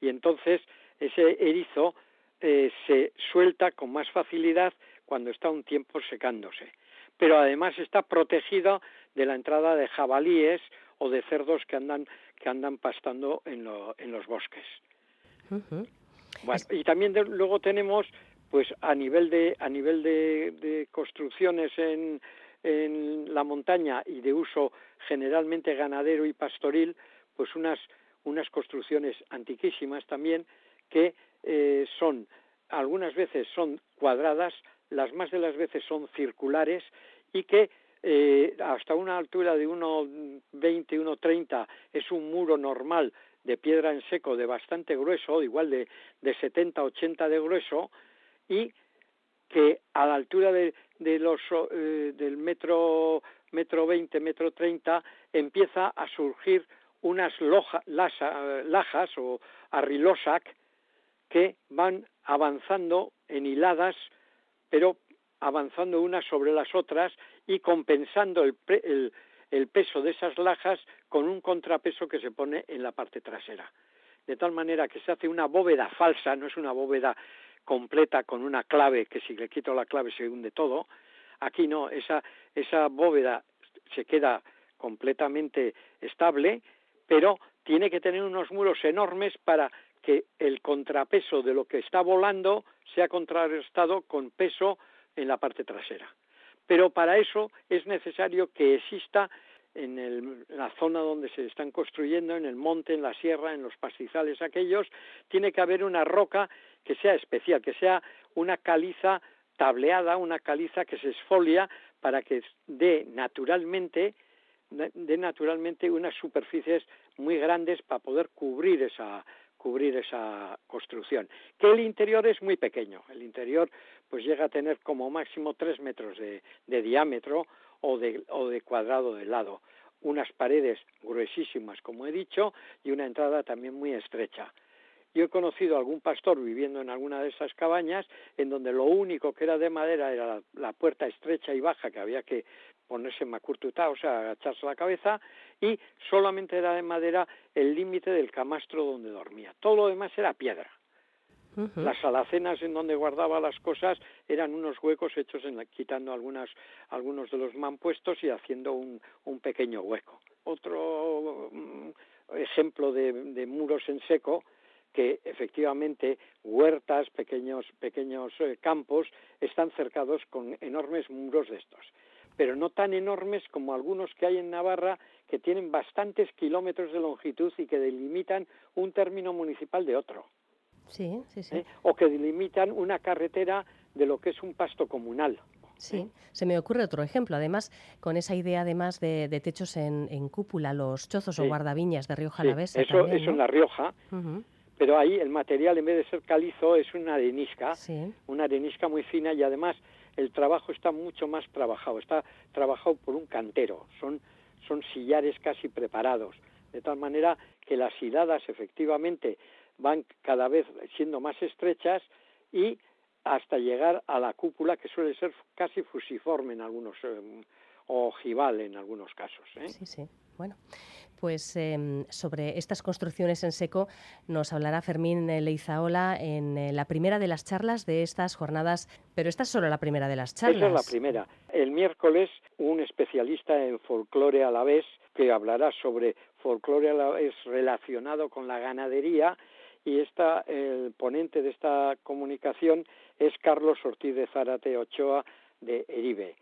y entonces ese erizo eh, se suelta con más facilidad cuando está un tiempo secándose. Pero además está protegido de la entrada de jabalíes o de cerdos que andan, que andan pastando en, lo, en los bosques. Bueno, y también luego tenemos, pues a nivel de a nivel de, construcciones en, en la montaña y de uso generalmente ganadero y pastoril, pues unas unas construcciones antiquísimas también que eh, son algunas veces son cuadradas, las más de las veces son circulares y que eh, hasta una altura de 1,20, 1,30 es un muro normal de piedra en seco de bastante grueso, igual de, de 70, 80 de grueso, y que a la altura de, de los, eh, del metro, metro 20, metro 30, empieza a surgir unas loja, lajas o arrilosac que van avanzando en hiladas, pero avanzando unas sobre las otras y compensando el, el, el peso de esas lajas con un contrapeso que se pone en la parte trasera. De tal manera que se hace una bóveda falsa, no es una bóveda completa con una clave que si le quito la clave se hunde todo. Aquí no, esa, esa bóveda se queda completamente estable, pero tiene que tener unos muros enormes para que el contrapeso de lo que está volando sea contrarrestado con peso en la parte trasera. Pero para eso es necesario que exista en, la zona donde se están construyendo, en el monte, en la sierra, en los pastizales aquellos, tiene que haber una roca que sea especial, que sea una caliza tableada, una caliza que se esfolia para que dé naturalmente dé naturalmente unas superficies muy grandes para poder cubrir esa cubrir esa construcción. Que el interior es muy pequeño. El interior pues llega a tener como máximo tres metros de, diámetro o de, o de cuadrado de lado. Unas paredes gruesísimas, como he dicho, y una entrada también muy estrecha. Yo he conocido algún pastor viviendo en alguna de esas cabañas en donde lo único que era de madera era la, puerta estrecha y baja que había que ponerse macurtuta, o sea, agacharse la cabeza, y solamente era de madera el límite del camastro donde dormía. Todo lo demás era piedra. Las alacenas en donde guardaba las cosas eran unos huecos hechos en quitando algunas, algunos de los mampuestos y haciendo un, un pequeño hueco. Otro mm, ejemplo de, muros en seco que efectivamente huertas, pequeños, pequeños eh, campos están cercados con enormes muros de estos pero no tan enormes como algunos que hay en Navarra que tienen bastantes kilómetros de longitud y que delimitan un término municipal de otro. Sí, sí, sí. ¿Eh? O que delimitan una carretera de lo que es un pasto comunal. Sí, se me ocurre otro ejemplo, además, con esa idea además de, techos en, cúpula, los chozos o guardaviñas de Rioja sí. Eso, eso en La Rioja, pero ahí el material en vez de ser calizo es una arenisca, una arenisca muy fina y además el trabajo está mucho más trabajado, está trabajado por un cantero, son, son sillares casi preparados, de tal manera que las hiladas efectivamente van cada vez siendo más estrechas y hasta llegar a la cúpula que suele ser casi fusiforme en algunos o ojival en algunos casos. ¿eh? Sí, sí. Bueno, pues em, sobre estas construcciones en seco nos hablará Fermín Leizaola en eh, la primera de las charlas de estas jornadas, pero esta es solo la primera de las charlas. Esa es la primera. El miércoles un especialista en folclore alavés que hablará sobre folclore alavés relacionado con la ganadería y esta, el ponente de esta comunicación es Carlos Ortiz de Zárate Ochoa de Eribe.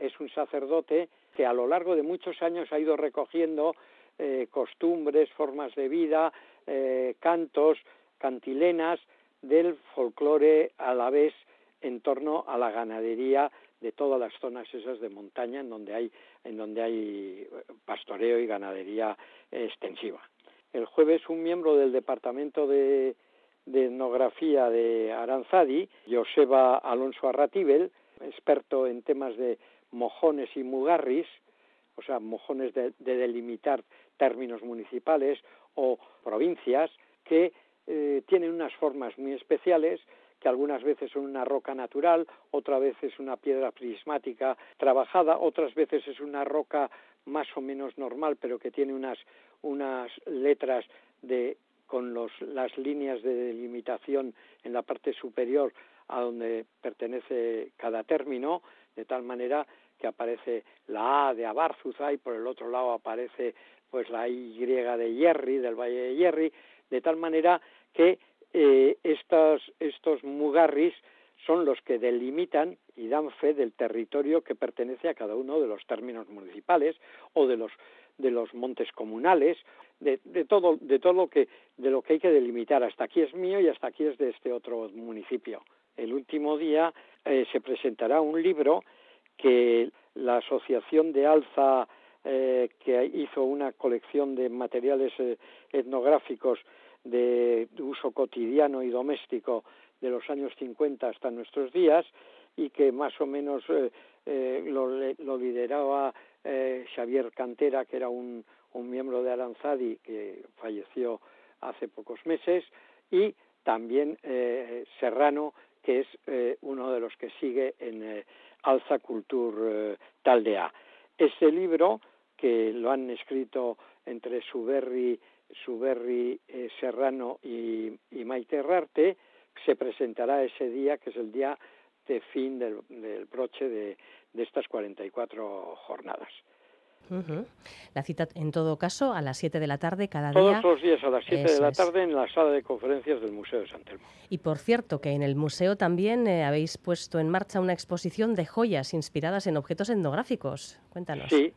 Es un sacerdote que a lo largo de muchos años ha ido recogiendo eh, costumbres, formas de vida, eh, cantos, cantilenas del folclore a la vez en torno a la ganadería de todas las zonas esas de montaña en donde hay en donde hay pastoreo y ganadería extensiva. El jueves un miembro del departamento de, de etnografía de Aranzadi, Joseba Alonso Arratibel, experto en temas de mojones y mugarris, o sea, mojones de, delimitar términos municipales o provincias, que eh, tienen unas formas muy especiales, que algunas veces son una roca natural, otras veces una piedra prismática trabajada, otras veces es una roca más o menos normal, pero que tiene unas, unas letras de con los, las líneas de delimitación en la parte superior a donde pertenece cada término, de tal manera que aparece la A de Abarzuza y por el otro lado aparece pues la Y de Yerri, del Valle de Yerri, de tal manera que eh, estos, estos mugarris son los que delimitan y dan fe del territorio que pertenece a cada uno de los términos municipales o de los de los montes comunales, de, de, todo de todo lo que de lo que hay que delimitar. Hasta aquí es mío y hasta aquí es de este otro municipio. El último día eh, se presentará un libro que la Asociación de Alza que hizo una colección de materiales etnográficos de uso cotidiano y doméstico de los años 50 hasta nuestros días y que más o menos eh, eh, lo, lideraba eh, Xavier Cantera, que era un, miembro de Aranzadi que falleció hace pocos meses, y también Serrano, que es uno de los que sigue en Alza Cultur Taldea. Este libro, que lo han escrito entre Suberri Suberri eh, Serrano y, Maite Rarte, se presentará ese día, que es el día de fin del, broche de, estas 44 jornadas. La cita, en todo caso, a las 7 de la tarde cada día. Todos los días a las 7 de la tarde en la sala de conferencias del Museo de San Telmo. Y por cierto, que en el museo también eh, habéis puesto en marcha una exposición de joyas inspiradas en objetos etnográficos. Cuéntanos. Sí,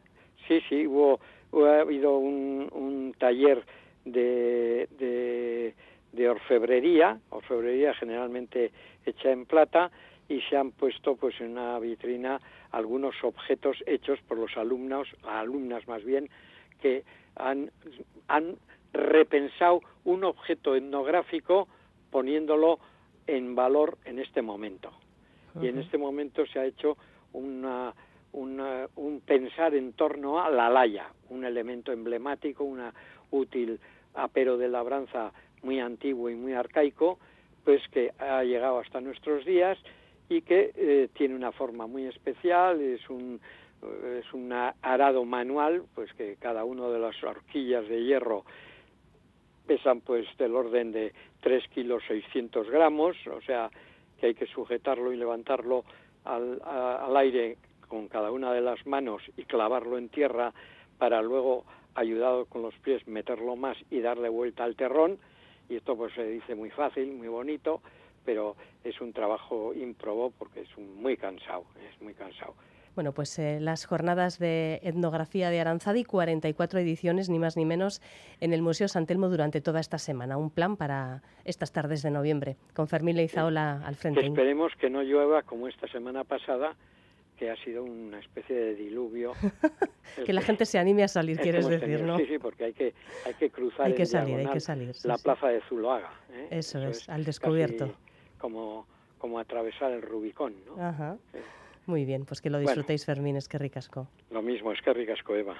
sí, sí. Hubo, ha habido un, un taller de, de, orfebrería, orfebrería generalmente hecha en plata, y se han puesto pues en una vitrina algunos objetos hechos por los alumnos, alumnas más bien, que han, han repensado un objeto etnográfico poniéndolo en valor en este momento. Y en este momento se ha hecho una, una, un pensar en torno a la laya, un elemento emblemático, una útil apero de labranza muy antiguo y muy arcaico, pues que ha llegado hasta nuestros días y que eh, tiene una forma muy especial, es un es un arado manual, pues que cada uno de las horquillas de hierro pesan pues del orden de 3 kilos 600 gramos, o sea que hay que sujetarlo y levantarlo al, al aire con cada una de las manos y clavarlo en tierra para luego ayudado con los pies, meterlo más y darle vuelta al terrón. Y esto pues se dice muy fácil, muy bonito, pero es un trabajo improbo porque es muy cansado, es muy cansado. Bueno, pues eh, las jornadas de etnografía de Aranzadi, 44 ediciones, ni más ni menos, en el Museo San Telmo durante toda esta semana. Un plan para estas tardes de noviembre, con Fermín Leizaola al frente. esperemos que no llueva como esta semana pasada, que ha sido una especie de diluvio. que la gente se anime a salir, quieres decir, ¿no? Sí, sí, porque hay que, hay que cruzar hay que salir, hay que salir, la plaza de Zuloaga. ¿eh? Eso, es, al descubierto. Como, como atravesar el Rubicón, ¿no? Ajá. Muy bien, pues que lo disfrutéis, Fermín, es que ricasco. Lo mismo, es que ricasco, Eva.